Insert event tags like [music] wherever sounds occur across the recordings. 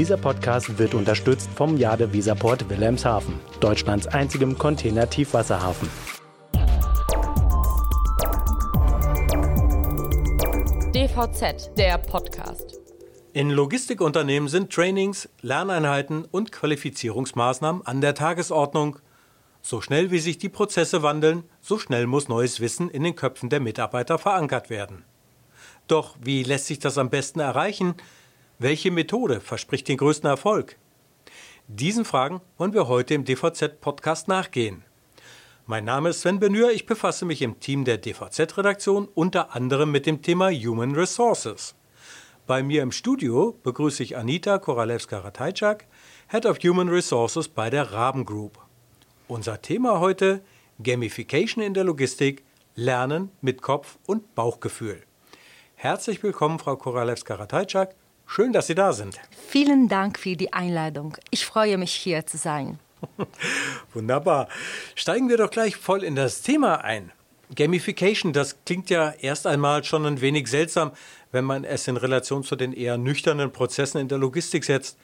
Dieser Podcast wird unterstützt vom Jade Visaport Wilhelmshaven, Deutschlands einzigem Container-Tiefwasserhafen. DVZ, der Podcast. In Logistikunternehmen sind Trainings, Lerneinheiten und Qualifizierungsmaßnahmen an der Tagesordnung. So schnell wie sich die Prozesse wandeln, so schnell muss neues Wissen in den Köpfen der Mitarbeiter verankert werden. Doch wie lässt sich das am besten erreichen? Welche Methode verspricht den größten Erfolg? Diesen Fragen wollen wir heute im DVZ-Podcast nachgehen. Mein Name ist Sven Benür, ich befasse mich im Team der DVZ-Redaktion unter anderem mit dem Thema Human Resources. Bei mir im Studio begrüße ich Anita Koralewska-Ratajczak, Head of Human Resources bei der Raben Group. Unser Thema heute Gamification in der Logistik, Lernen mit Kopf und Bauchgefühl. Herzlich willkommen, Frau Koralewska-Ratajczak. Schön, dass Sie da sind. Vielen Dank für die Einladung. Ich freue mich, hier zu sein. [laughs] Wunderbar. Steigen wir doch gleich voll in das Thema ein. Gamification, das klingt ja erst einmal schon ein wenig seltsam, wenn man es in Relation zu den eher nüchternen Prozessen in der Logistik setzt.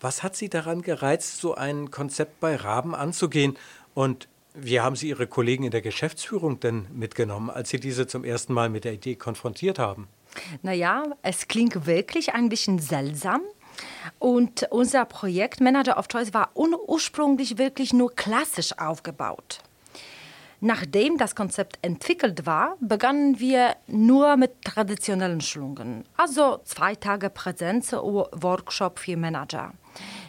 Was hat Sie daran gereizt, so ein Konzept bei Raben anzugehen? Und wie haben Sie Ihre Kollegen in der Geschäftsführung denn mitgenommen, als Sie diese zum ersten Mal mit der Idee konfrontiert haben? Naja, es klingt wirklich ein bisschen seltsam. Und unser Projekt Manager of Choice war ursprünglich wirklich nur klassisch aufgebaut. Nachdem das Konzept entwickelt war, begannen wir nur mit traditionellen Schulungen, also zwei Tage Präsenz-Workshop für Manager.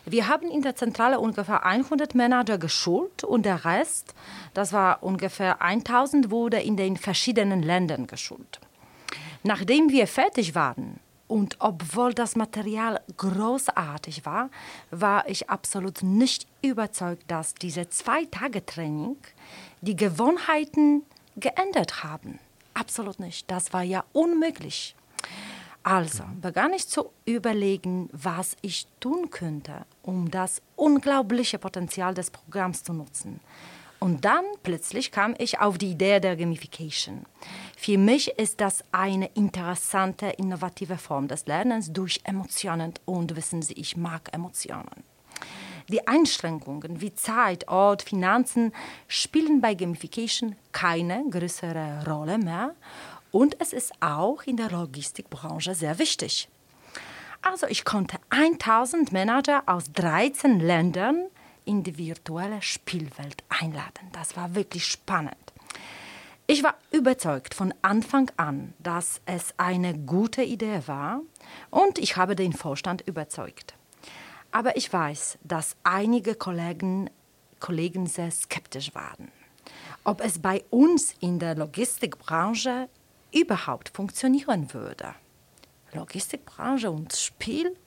Wir haben in der Zentrale ungefähr 100 Manager geschult und der Rest, das war ungefähr 1000, wurde in den verschiedenen Ländern geschult. Nachdem wir fertig waren, und obwohl das Material großartig war, war ich absolut nicht überzeugt, dass diese zwei Tage Training die Gewohnheiten geändert haben. Absolut nicht. Das war ja unmöglich. Also begann ich zu überlegen, was ich tun könnte, um das unglaubliche Potenzial des Programms zu nutzen. Und dann plötzlich kam ich auf die Idee der Gamification. Für mich ist das eine interessante, innovative Form des Lernens durch Emotionen. Und wissen Sie, ich mag Emotionen. Die Einschränkungen wie Zeit, Ort, Finanzen spielen bei Gamification keine größere Rolle mehr. Und es ist auch in der Logistikbranche sehr wichtig. Also ich konnte 1000 Manager aus 13 Ländern in die virtuelle Spielwelt einladen. Das war wirklich spannend. Ich war überzeugt von Anfang an, dass es eine gute Idee war und ich habe den Vorstand überzeugt. Aber ich weiß, dass einige Kollegen, Kollegen sehr skeptisch waren, ob es bei uns in der Logistikbranche überhaupt funktionieren würde. Logistikbranche und Spiel?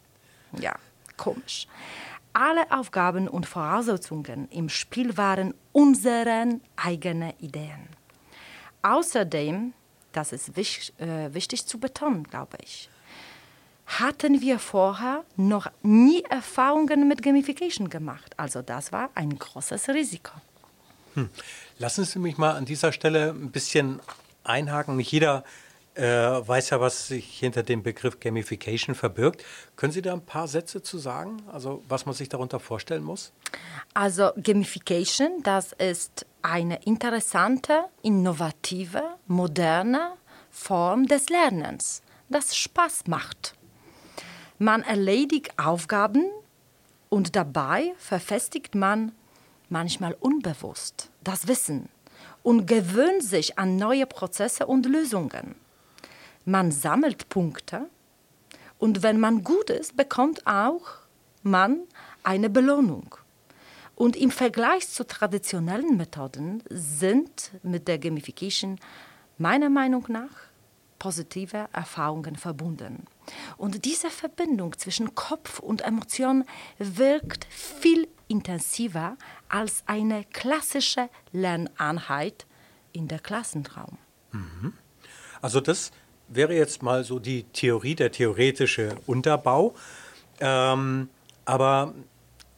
Ja, komisch. Alle Aufgaben und Voraussetzungen im Spiel waren unsere eigenen Ideen. Außerdem, das ist wichtig, äh, wichtig zu betonen, glaube ich, hatten wir vorher noch nie Erfahrungen mit Gamification gemacht. Also das war ein großes Risiko. Hm. Lassen Sie mich mal an dieser Stelle ein bisschen einhaken. Nicht jeder äh, weiß ja, was sich hinter dem Begriff Gamification verbirgt. Können Sie da ein paar Sätze zu sagen? Also was man sich darunter vorstellen muss? Also Gamification, das ist eine interessante, innovative, moderne Form des Lernens, das Spaß macht. Man erledigt Aufgaben und dabei verfestigt man manchmal unbewusst das Wissen und gewöhnt sich an neue Prozesse und Lösungen. Man sammelt Punkte und wenn man gut ist, bekommt auch man eine Belohnung. Und im Vergleich zu traditionellen Methoden sind mit der Gamification meiner Meinung nach positive Erfahrungen verbunden. Und diese Verbindung zwischen Kopf und Emotion wirkt viel intensiver als eine klassische Lerneinheit in der Klassenraum. Mhm. Also das wäre jetzt mal so die Theorie, der theoretische Unterbau. Ähm, aber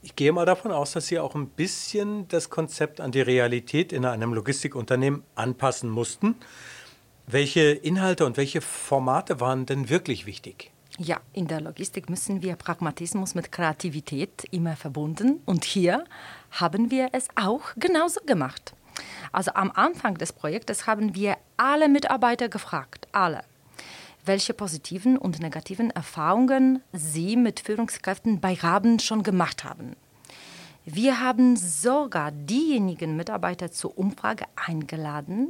ich gehe mal davon aus, dass Sie auch ein bisschen das Konzept an die Realität in einem Logistikunternehmen anpassen mussten. Welche Inhalte und welche Formate waren denn wirklich wichtig? Ja, in der Logistik müssen wir Pragmatismus mit Kreativität immer verbunden und hier haben wir es auch genauso gemacht. Also am Anfang des Projektes haben wir alle Mitarbeiter gefragt, alle, welche positiven und negativen Erfahrungen sie mit Führungskräften bei Raben schon gemacht haben. Wir haben sogar diejenigen Mitarbeiter zur Umfrage eingeladen,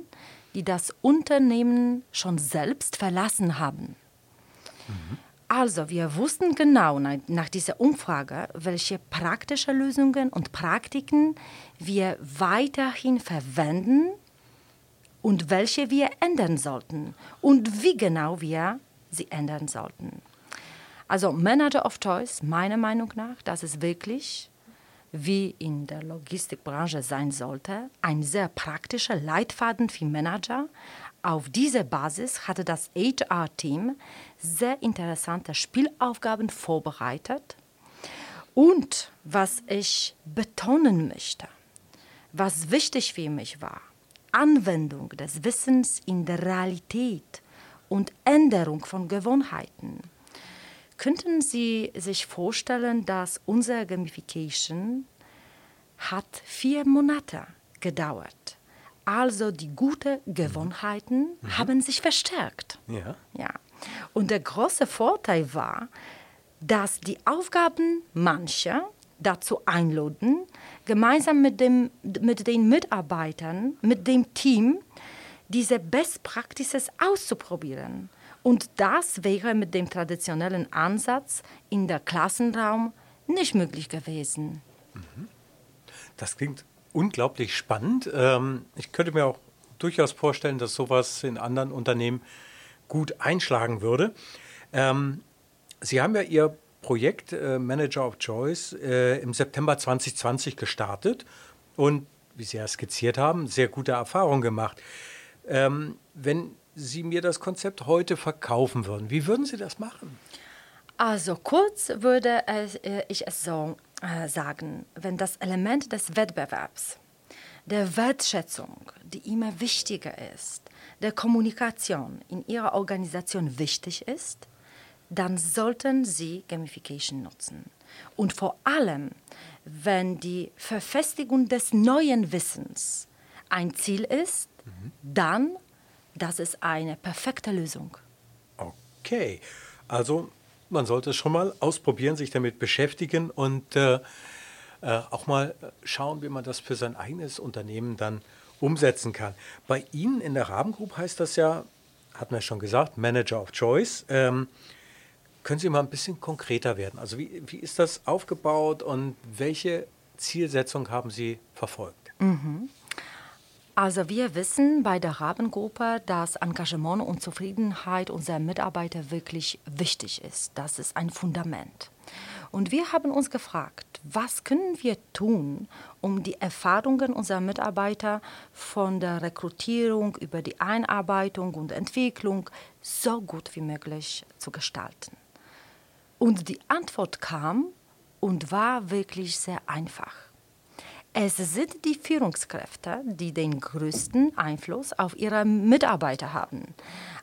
die das Unternehmen schon selbst verlassen haben. Mhm. Also, wir wussten genau nach dieser Umfrage, welche praktische Lösungen und Praktiken wir weiterhin verwenden und welche wir ändern sollten und wie genau wir sie ändern sollten. Also Manager of Choice, meiner Meinung nach, das ist wirklich, wie in der Logistikbranche sein sollte, ein sehr praktischer Leitfaden für Manager, auf dieser Basis hatte das HR-Team sehr interessante Spielaufgaben vorbereitet. Und was ich betonen möchte, was wichtig für mich war, Anwendung des Wissens in der Realität und Änderung von Gewohnheiten. Könnten Sie sich vorstellen, dass unsere Gamification hat vier Monate gedauert also die guten Gewohnheiten mhm. haben sich verstärkt. Ja. ja. Und der große Vorteil war, dass die Aufgaben mancher dazu einladen, gemeinsam mit, dem, mit den Mitarbeitern, mit dem Team, diese Best Practices auszuprobieren. Und das wäre mit dem traditionellen Ansatz in der Klassenraum nicht möglich gewesen. Mhm. Das klingt unglaublich spannend. Ähm, ich könnte mir auch durchaus vorstellen, dass sowas in anderen Unternehmen gut einschlagen würde. Ähm, Sie haben ja Ihr Projekt äh, Manager of Choice äh, im September 2020 gestartet und, wie Sie ja skizziert haben, sehr gute Erfahrungen gemacht. Ähm, wenn Sie mir das Konzept heute verkaufen würden, wie würden Sie das machen? Also kurz würde äh, ich es so äh, sagen, wenn das Element des Wettbewerbs, der Wertschätzung, die immer wichtiger ist, der Kommunikation in Ihrer Organisation wichtig ist, dann sollten Sie Gamification nutzen. Und vor allem, wenn die Verfestigung des neuen Wissens ein Ziel ist, mhm. dann das ist eine perfekte Lösung. Okay, also man sollte es schon mal ausprobieren, sich damit beschäftigen und äh, äh, auch mal schauen, wie man das für sein eigenes Unternehmen dann umsetzen kann. Bei Ihnen in der Rabengroup heißt das ja, hat man ja schon gesagt, Manager of Choice. Ähm, können Sie mal ein bisschen konkreter werden? Also wie, wie ist das aufgebaut und welche Zielsetzung haben Sie verfolgt? Mhm. Also wir wissen bei der Rabengruppe, dass Engagement und Zufriedenheit unserer Mitarbeiter wirklich wichtig ist. Das ist ein Fundament. Und wir haben uns gefragt, was können wir tun, um die Erfahrungen unserer Mitarbeiter von der Rekrutierung über die Einarbeitung und Entwicklung so gut wie möglich zu gestalten. Und die Antwort kam und war wirklich sehr einfach. Es sind die Führungskräfte, die den größten Einfluss auf ihre Mitarbeiter haben.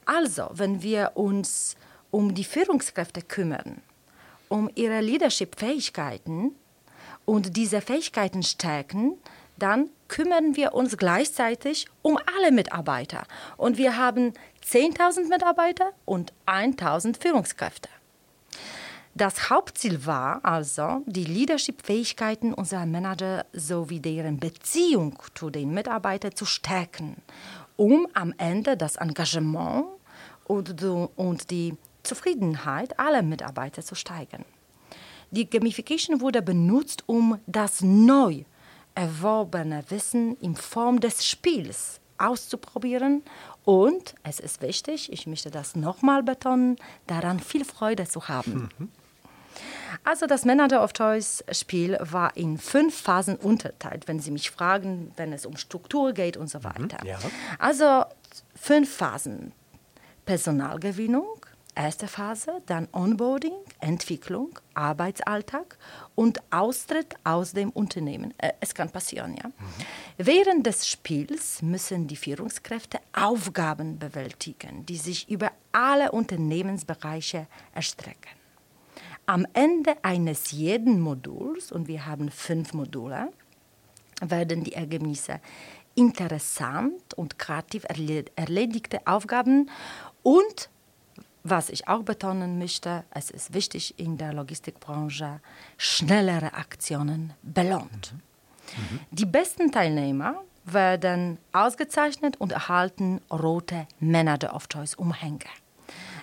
Also, wenn wir uns um die Führungskräfte kümmern, um ihre Leadership-Fähigkeiten und diese Fähigkeiten stärken, dann kümmern wir uns gleichzeitig um alle Mitarbeiter. Und wir haben 10.000 Mitarbeiter und 1.000 Führungskräfte. Das Hauptziel war also, die Leadership-Fähigkeiten unserer Manager sowie deren Beziehung zu den Mitarbeitern zu stärken, um am Ende das Engagement und die Zufriedenheit aller Mitarbeiter zu steigern. Die Gamification wurde benutzt, um das neu erworbene Wissen in Form des Spiels auszuprobieren und es ist wichtig, ich möchte das nochmal betonen, daran viel Freude zu haben. Mhm. Also das Manager of Choice Spiel war in fünf Phasen unterteilt, wenn Sie mich fragen, wenn es um Struktur geht und so mhm, weiter. Mhm, ja. Also fünf Phasen. Personalgewinnung, erste Phase, dann Onboarding, Entwicklung, Arbeitsalltag und Austritt aus dem Unternehmen. Äh, es kann passieren, ja. Mhm. Während des Spiels müssen die Führungskräfte Aufgaben bewältigen, die sich über alle Unternehmensbereiche erstrecken. Am Ende eines jeden Moduls, und wir haben fünf Module, werden die Ergebnisse interessant und kreativ erledigte Aufgaben und was ich auch betonen möchte, es ist wichtig in der Logistikbranche, schnellere Aktionen belohnt. Mhm. Mhm. Die besten Teilnehmer werden ausgezeichnet und erhalten rote Manager of Choice Umhänge.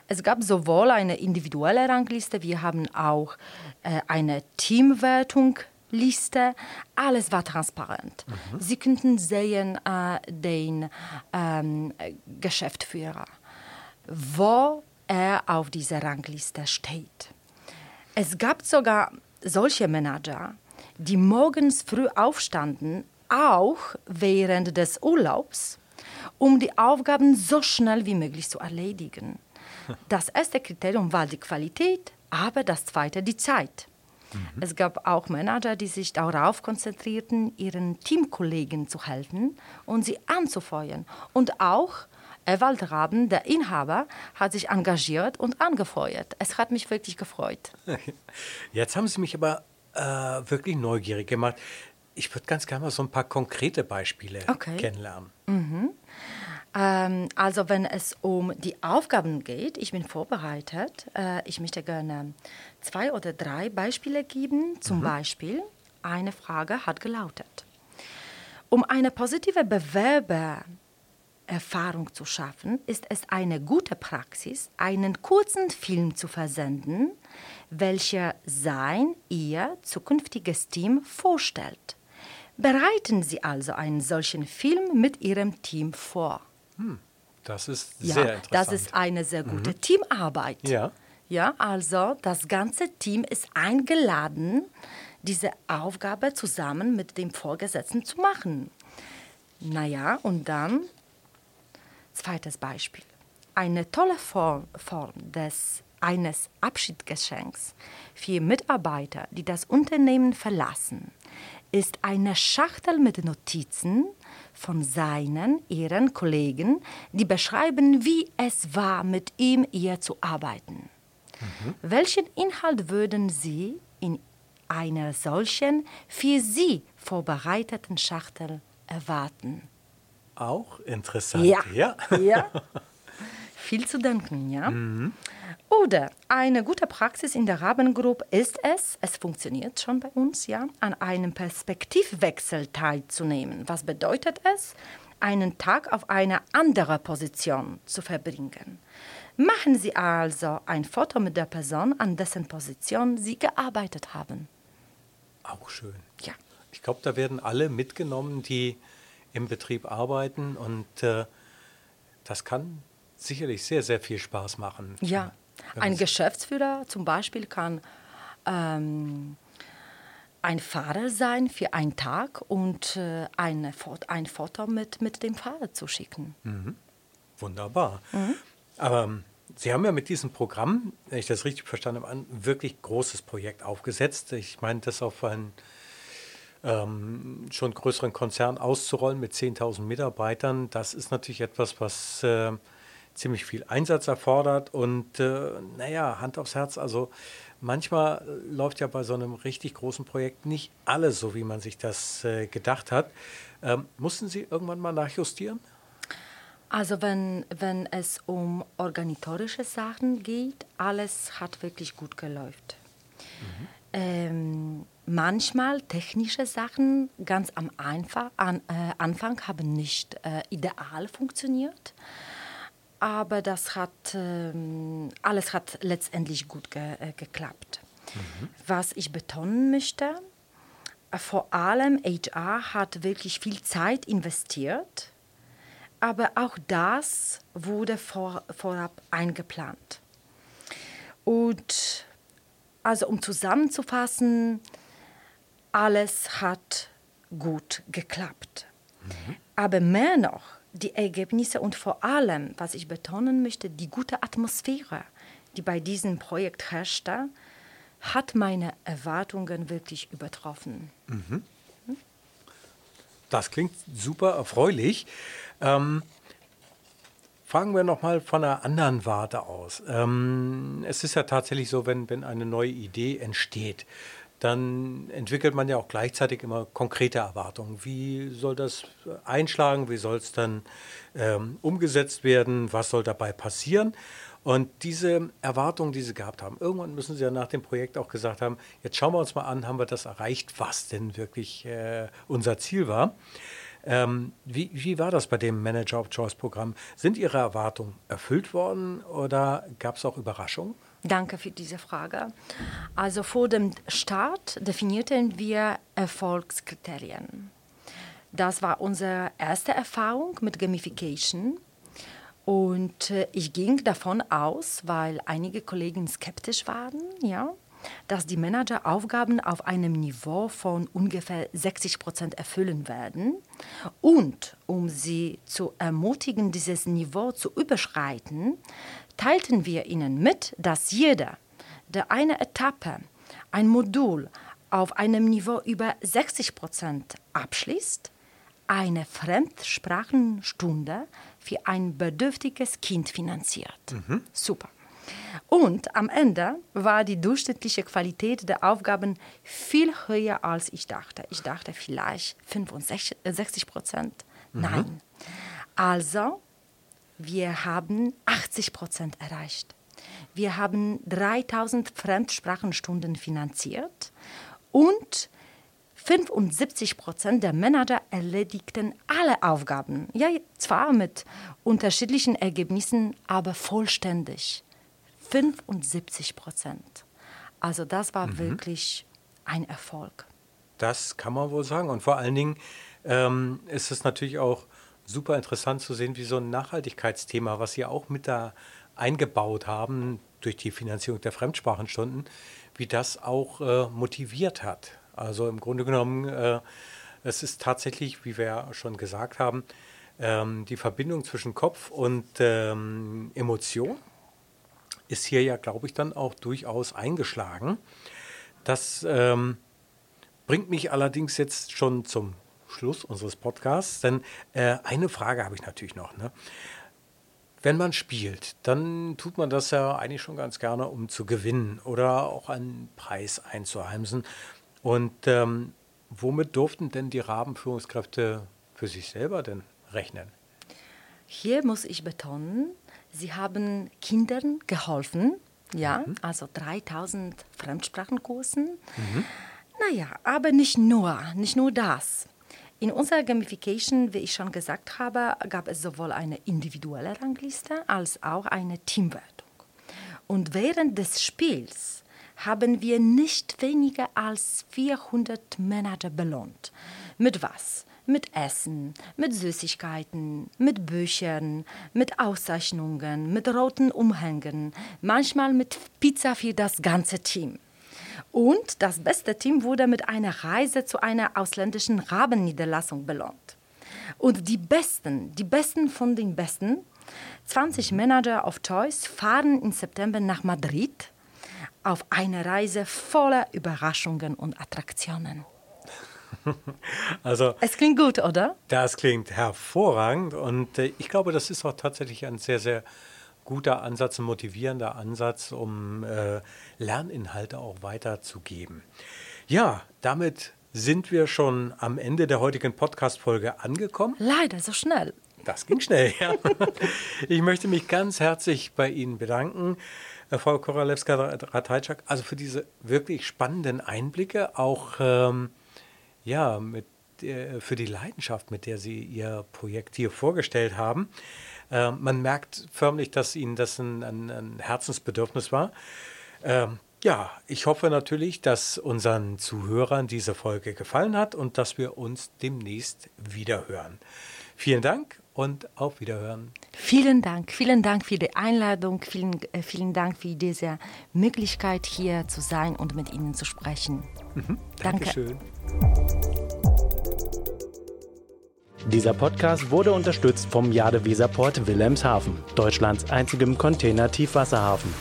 Es gab sowohl eine individuelle Rangliste, wir haben auch äh, eine Teamwertung Liste, alles war transparent. Mhm. Sie könnten sehen äh, den ähm, Geschäftsführer, wo er auf dieser Rangliste steht. Es gab sogar solche Manager, die morgens früh aufstanden, auch während des Urlaubs, um die Aufgaben so schnell wie möglich zu erledigen. Das erste Kriterium war die Qualität, aber das zweite die Zeit. Mhm. Es gab auch Manager, die sich darauf konzentrierten, ihren Teamkollegen zu helfen und sie anzufeuern. Und auch Ewald Raben, der Inhaber, hat sich engagiert und angefeuert. Es hat mich wirklich gefreut. [laughs] Jetzt haben Sie mich aber äh, wirklich neugierig gemacht. Ich würde ganz gerne mal so ein paar konkrete Beispiele okay. kennenlernen. Mhm. Ähm, also wenn es um die Aufgaben geht, ich bin vorbereitet. Äh, ich möchte gerne zwei oder drei Beispiele geben. Zum mhm. Beispiel, eine Frage hat gelautet. Um eine positive Bewerbererfahrung zu schaffen, ist es eine gute Praxis, einen kurzen Film zu versenden, welcher sein, ihr zukünftiges Team vorstellt. Bereiten Sie also einen solchen Film mit Ihrem Team vor. Hm, das ist ja, sehr interessant. Das ist eine sehr gute mhm. Teamarbeit. Ja. Ja, also das ganze Team ist eingeladen, diese Aufgabe zusammen mit dem Vorgesetzten zu machen. Naja, und dann, zweites Beispiel. Eine tolle Form, Form des, eines Abschiedsgeschenks für Mitarbeiter, die das Unternehmen verlassen, ist eine Schachtel mit Notizen von seinen, ihren Kollegen, die beschreiben, wie es war, mit ihm, ihr zu arbeiten. Mhm. Welchen Inhalt würden Sie in einer solchen für Sie vorbereiteten Schachtel erwarten? Auch interessant. Ja. ja. ja. [laughs] Viel zu denken, ja. Mhm. Oder eine gute Praxis in der Rabengruppe ist es, es funktioniert schon bei uns, ja, an einem Perspektivwechsel teilzunehmen. Was bedeutet es? Einen Tag auf einer anderen Position zu verbringen. Machen Sie also ein Foto mit der Person, an dessen Position Sie gearbeitet haben. Auch schön. Ja. Ich glaube, da werden alle mitgenommen, die im Betrieb arbeiten und äh, das kann sicherlich sehr, sehr viel Spaß machen. Ja, ein Geschäftsführer zum Beispiel kann ähm, ein Fahrer sein für einen Tag und äh, eine, ein Foto mit, mit dem Fahrer zu schicken. Mhm. Wunderbar. Mhm. Aber ähm, Sie haben ja mit diesem Programm, wenn ich das richtig verstanden habe, ein wirklich großes Projekt aufgesetzt. Ich meine, das auf einen ähm, schon größeren Konzern auszurollen mit 10.000 Mitarbeitern, das ist natürlich etwas, was äh, ziemlich viel Einsatz erfordert. Und äh, naja, Hand aufs Herz, also manchmal läuft ja bei so einem richtig großen Projekt nicht alles so, wie man sich das äh, gedacht hat. Ähm, mussten Sie irgendwann mal nachjustieren? Also wenn, wenn es um organisatorische Sachen geht, alles hat wirklich gut geläuft. Mhm. Ähm, manchmal technische Sachen ganz am Einfach, an, äh, Anfang haben nicht äh, ideal funktioniert, aber das hat, äh, alles hat letztendlich gut ge äh, geklappt. Mhm. Was ich betonen möchte, vor allem HR hat wirklich viel Zeit investiert aber auch das wurde vor, vorab eingeplant. Und also um zusammenzufassen, alles hat gut geklappt. Mhm. Aber mehr noch, die Ergebnisse und vor allem, was ich betonen möchte, die gute Atmosphäre, die bei diesem Projekt herrschte, hat meine Erwartungen wirklich übertroffen. Mhm. Das klingt super erfreulich. Ähm, Fangen wir nochmal von einer anderen Warte aus. Ähm, es ist ja tatsächlich so, wenn, wenn eine neue Idee entsteht, dann entwickelt man ja auch gleichzeitig immer konkrete Erwartungen. Wie soll das einschlagen? Wie soll es dann ähm, umgesetzt werden? Was soll dabei passieren? Und diese Erwartungen, die Sie gehabt haben, irgendwann müssen Sie ja nach dem Projekt auch gesagt haben, jetzt schauen wir uns mal an, haben wir das erreicht, was denn wirklich äh, unser Ziel war. Ähm, wie, wie war das bei dem Manager of Choice Programm? Sind Ihre Erwartungen erfüllt worden oder gab es auch Überraschungen? Danke für diese Frage. Also vor dem Start definierten wir Erfolgskriterien. Das war unsere erste Erfahrung mit Gamification. Und äh, ich ging davon aus, weil einige Kollegen skeptisch waren, ja, dass die Manager Aufgaben auf einem Niveau von ungefähr 60 Prozent erfüllen werden. Und um sie zu ermutigen, dieses Niveau zu überschreiten, teilten wir ihnen mit, dass jeder, der eine Etappe, ein Modul auf einem Niveau über 60 Prozent abschließt, eine Fremdsprachenstunde für ein bedürftiges Kind finanziert. Mhm. Super. Und am Ende war die durchschnittliche Qualität der Aufgaben viel höher, als ich dachte. Ich dachte vielleicht 65 Prozent. Mhm. Nein. Also wir haben 80 Prozent erreicht. Wir haben 3000 Fremdsprachenstunden finanziert und 75 Prozent der Manager erledigten alle Aufgaben. Ja, zwar mit unterschiedlichen Ergebnissen, aber vollständig. 75 Prozent. Also das war mhm. wirklich ein Erfolg. Das kann man wohl sagen. Und vor allen Dingen ähm, ist es natürlich auch super interessant zu sehen, wie so ein Nachhaltigkeitsthema, was Sie auch mit da eingebaut haben durch die Finanzierung der Fremdsprachenstunden, wie das auch äh, motiviert hat. Also im Grunde genommen, äh, es ist tatsächlich, wie wir schon gesagt haben, ähm, die Verbindung zwischen Kopf und ähm, Emotion ist hier ja, glaube ich, dann auch durchaus eingeschlagen. Das ähm, bringt mich allerdings jetzt schon zum Schluss unseres Podcasts, denn äh, eine Frage habe ich natürlich noch. Ne? Wenn man spielt, dann tut man das ja eigentlich schon ganz gerne, um zu gewinnen oder auch einen Preis einzuheimsen. Und ähm, womit durften denn die Rabenführungskräfte für sich selber denn rechnen? Hier muss ich betonen, sie haben Kindern geholfen, ja, mhm. also 3000 Fremdsprachenkursen. Mhm. Naja, aber nicht nur, nicht nur das. In unserer Gamification, wie ich schon gesagt habe, gab es sowohl eine individuelle Rangliste als auch eine Teamwertung. Und während des Spiels haben wir nicht weniger als 400 Manager belohnt. Mit was? Mit Essen, mit Süßigkeiten, mit Büchern, mit Auszeichnungen, mit roten Umhängen, manchmal mit Pizza für das ganze Team. Und das beste Team wurde mit einer Reise zu einer ausländischen Rabenniederlassung belohnt. Und die Besten, die Besten von den Besten, 20 Manager of Choice, fahren im September nach Madrid auf eine Reise voller Überraschungen und Attraktionen. Also, es klingt gut, oder? Das klingt hervorragend und äh, ich glaube, das ist auch tatsächlich ein sehr, sehr guter Ansatz, ein motivierender Ansatz, um äh, Lerninhalte auch weiterzugeben. Ja, damit sind wir schon am Ende der heutigen Podcast-Folge angekommen. Leider so schnell. Das ging schnell, ja. Ich möchte mich ganz herzlich bei Ihnen bedanken, äh, Frau Koralewska-Ratajczak, also für diese wirklich spannenden Einblicke, auch ähm, ja, mit, äh, für die Leidenschaft, mit der Sie Ihr Projekt hier vorgestellt haben. Äh, man merkt förmlich, dass Ihnen das ein, ein, ein Herzensbedürfnis war. Ähm, ja, ich hoffe natürlich, dass unseren Zuhörern diese Folge gefallen hat und dass wir uns demnächst wiederhören. Vielen Dank und auf Wiederhören. Vielen Dank, vielen Dank für die Einladung, vielen, äh, vielen Dank für diese Möglichkeit hier zu sein und mit Ihnen zu sprechen. Mhm, Dankeschön. Danke. Dieser Podcast wurde unterstützt vom Jade Weserport Wilhelmshaven, Deutschlands einzigem Container-Tiefwasserhafen.